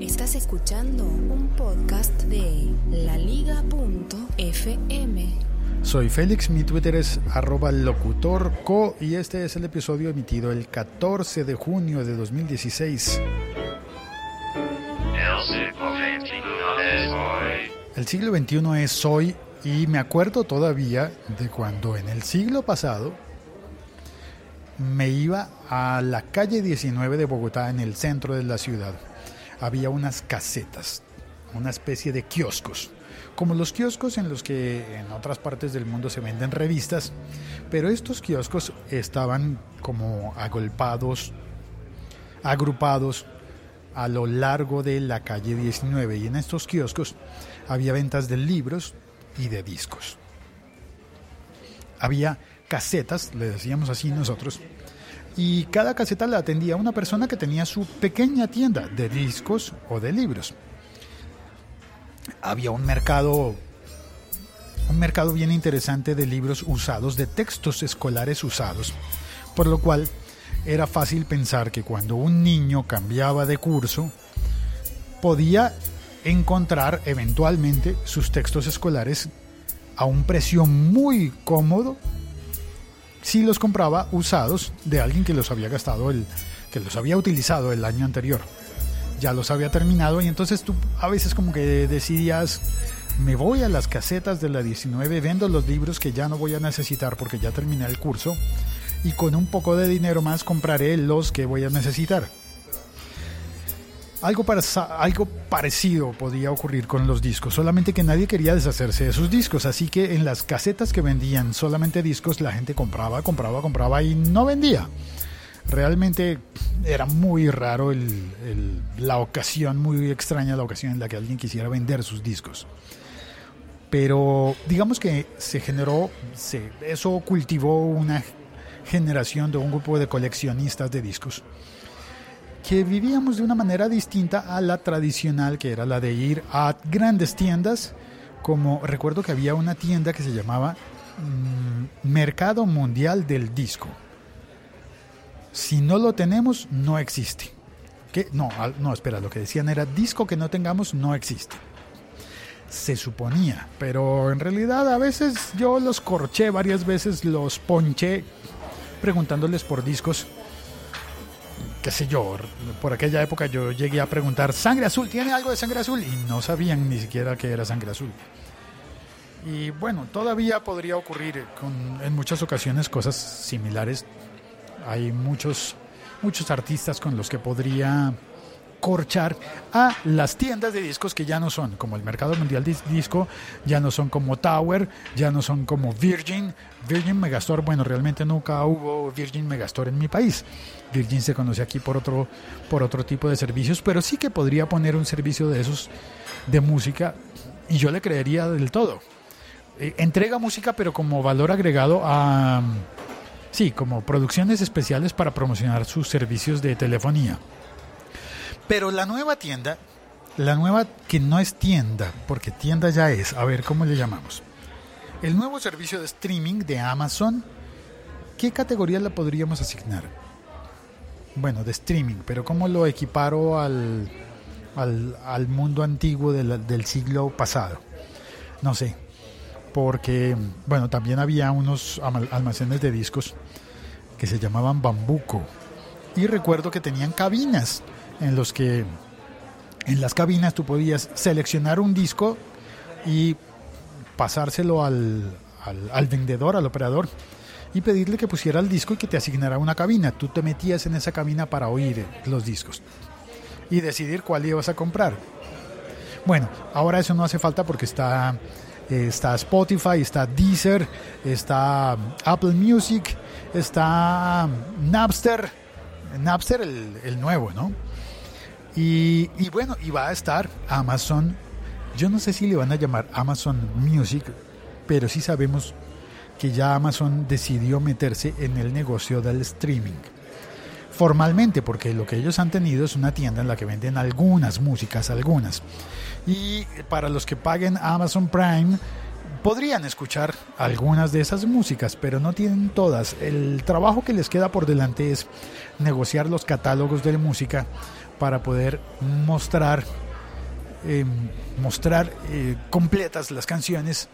Estás escuchando un podcast de laliga.fm. Soy Félix, mi Twitter es arroba locutorco y este es el episodio emitido el 14 de junio de 2016. El siglo XXI es hoy y me acuerdo todavía de cuando en el siglo pasado me iba a la calle 19 de Bogotá en el centro de la ciudad. Había unas casetas, una especie de kioscos, como los kioscos en los que en otras partes del mundo se venden revistas, pero estos kioscos estaban como agolpados, agrupados a lo largo de la calle 19 y en estos kioscos había ventas de libros y de discos. Había casetas, le decíamos así nosotros, y cada caseta la atendía una persona que tenía su pequeña tienda de discos o de libros. Había un mercado un mercado bien interesante de libros usados, de textos escolares usados, por lo cual era fácil pensar que cuando un niño cambiaba de curso, podía encontrar eventualmente sus textos escolares a un precio muy cómodo si los compraba usados de alguien que los había gastado el que los había utilizado el año anterior. Ya los había terminado y entonces tú a veces como que decidías me voy a las casetas de la 19, vendo los libros que ya no voy a necesitar porque ya terminé el curso y con un poco de dinero más compraré los que voy a necesitar. Algo, algo parecido podía ocurrir con los discos, solamente que nadie quería deshacerse de sus discos, así que en las casetas que vendían solamente discos la gente compraba, compraba, compraba y no vendía. Realmente era muy raro la ocasión, muy extraña la ocasión en la que alguien quisiera vender sus discos. Pero digamos que se generó, se, eso cultivó una generación de un grupo de coleccionistas de discos que vivíamos de una manera distinta a la tradicional, que era la de ir a grandes tiendas, como recuerdo que había una tienda que se llamaba mm, Mercado Mundial del Disco. Si no lo tenemos, no existe. ¿Qué? No, no, espera, lo que decían era disco que no tengamos no existe. Se suponía, pero en realidad a veces yo los corché varias veces, los ponché preguntándoles por discos qué sé yo, por aquella época yo llegué a preguntar, ¿sangre azul? ¿Tiene algo de sangre azul? Y no sabían ni siquiera que era sangre azul. Y bueno, todavía podría ocurrir en muchas ocasiones cosas similares. Hay muchos, muchos artistas con los que podría corchar a las tiendas de discos que ya no son como el mercado mundial disco, ya no son como Tower, ya no son como Virgin, Virgin Megastore, bueno, realmente nunca hubo Virgin Megastore en mi país. Virgin se conoce aquí por otro, por otro tipo de servicios, pero sí que podría poner un servicio de esos de música y yo le creería del todo. Eh, entrega música, pero como valor agregado a... Sí, como producciones especiales para promocionar sus servicios de telefonía. Pero la nueva tienda, la nueva que no es tienda, porque tienda ya es, a ver cómo le llamamos. El nuevo servicio de streaming de Amazon, ¿qué categoría la podríamos asignar? Bueno, de streaming, pero ¿cómo lo equiparo al, al, mundo antiguo del siglo pasado? No sé, porque, bueno, también había unos almacenes de discos que se llamaban Bambuco. Y recuerdo que tenían cabinas en los que en las cabinas tú podías seleccionar un disco y pasárselo al, al, vendedor, al operador, y pedirle que pusiera el disco y que te asignara una cabina. Tú te metías en esa cabina para oír los discos y decidir cuál ibas a comprar. Bueno, ahora eso no hace falta porque está, está Spotify, está Deezer, está Apple Music, está Napster, Napster el, el nuevo, ¿no? Y, bueno, y va a estar Amazon. Yo no sé si le van a llamar Amazon Music, pero sí sabemos que ya Amazon decidió meterse en el negocio del streaming. Formalmente, porque lo que ellos han tenido es una tienda en la que venden algunas músicas, algunas. Y para los que paguen Amazon Prime, podrían escuchar algunas de esas músicas, pero no tienen todas. El trabajo que les queda por delante es negociar los catálogos de música para poder mostrar, eh, mostrar eh, completas las canciones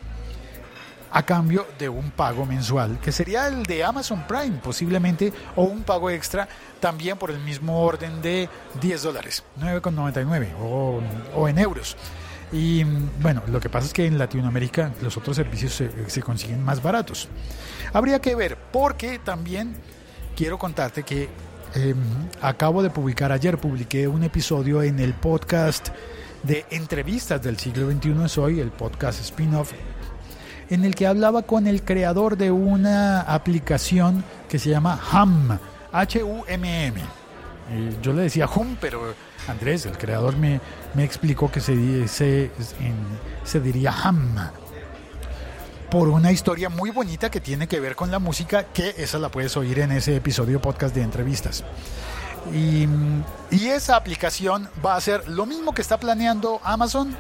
a cambio de un pago mensual, que sería el de Amazon Prime posiblemente, o un pago extra también por el mismo orden de 10 dólares, 9,99 o, o en euros. Y bueno, lo que pasa es que en Latinoamérica los otros servicios se, se, consiguen más baratos. Habría que ver, porque también quiero contarte que eh, acabo de publicar, ayer publiqué un episodio en el podcast de entrevistas del siglo XXI Soy, el podcast spin-off en el que hablaba con el creador de una aplicación que se llama HUM, H-U-M-M. Yo le decía HUM, pero Andrés, el creador, me, me explicó que se, se, se diría HUM. Por una historia muy bonita que tiene que ver con la música, que esa la puedes oír en ese episodio podcast de entrevistas. Y, y esa aplicación va a ser lo mismo que está planeando Amazon,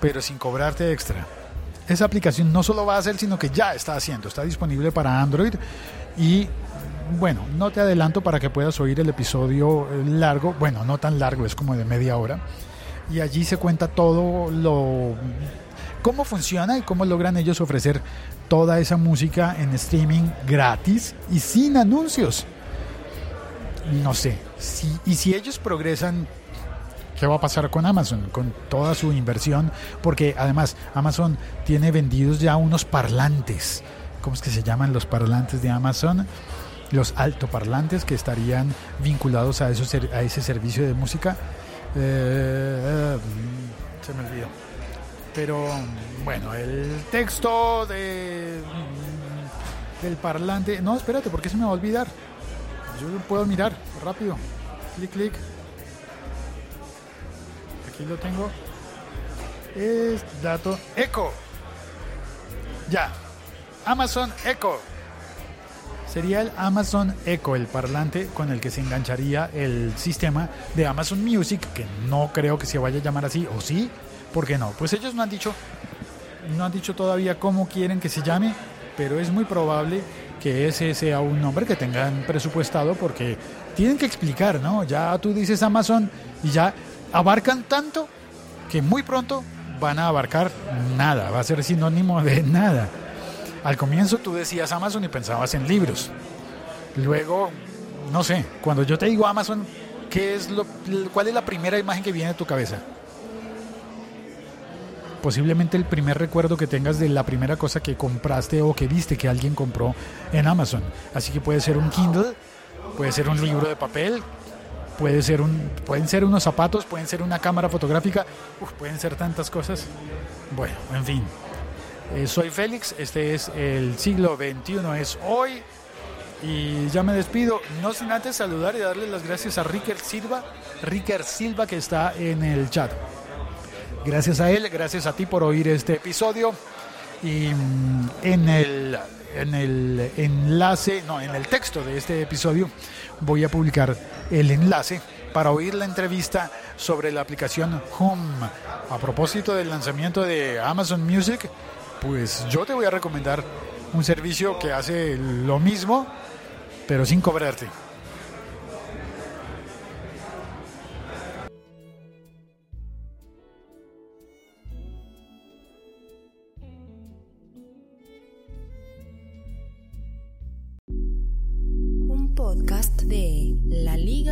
pero sin cobrarte extra esa aplicación no solo va a hacer, sino que ya está haciendo. Está disponible para Android y bueno, no te adelanto para que puedas oír el episodio largo, bueno, no tan largo, es como de media hora. Y allí se cuenta todo lo cómo funciona y cómo logran ellos ofrecer toda esa música en streaming gratis y sin anuncios. No sé, si, y si ellos progresan qué va a pasar con Amazon, con toda su inversión, porque además Amazon tiene vendidos ya unos parlantes. ¿Cómo es que se llaman los parlantes de Amazon? Los altoparlantes que estarían vinculados a, esos, a ese servicio de música. Eh, se me olvidó. Pero bueno, el texto de, del parlante. No, espérate, ¿por qué se me va a olvidar? Yo lo puedo mirar rápido. Clic, clic aquí lo tengo. Es dato Echo. Ya. Amazon Echo. Sería el Amazon Echo, el parlante con el que se engancharía el sistema de Amazon Music, que no creo que se vaya a llamar así, o sí, ¿por qué no? Pues ellos no han dicho, no han dicho todavía cómo quieren que se llame, pero es muy probable que ese sea un nombre que tengan presupuestado porque tienen que explicar, ¿no? Ya tú dices Amazon y ya abarcan tanto que muy pronto van a abarcar nada, va a ser sinónimo de nada. Al comienzo tú decías Amazon y pensabas en libros. Luego, no sé, cuando yo te digo Amazon, ¿qué es lo, ¿cuál es la primera imagen que viene a tu cabeza? Posiblemente el primer recuerdo que tengas de la primera cosa que compraste o que viste que alguien compró en Amazon. Así que puede ser un Kindle, puede ser un libro de papel, puede ser un, pueden ser unos zapatos, pueden ser una cámara fotográfica, pueden ser tantas cosas. Bueno, en fin. Eh, soy Félix, este es el siglo XXI, es hoy. Y ya me despido, no sin antes saludar y darle las gracias a Ricker Silva, Ricker Silva que está en el chat. Gracias a él, gracias a ti por oír este episodio. Y mm, en el, en el enlace, no, en el texto de este episodio voy a publicar el enlace para oír la entrevista sobre la aplicación Home. A propósito del lanzamiento de Amazon Music, pues yo te voy a recomendar un servicio que hace lo mismo, pero sin cobrarte. Podcast de laliga.fm.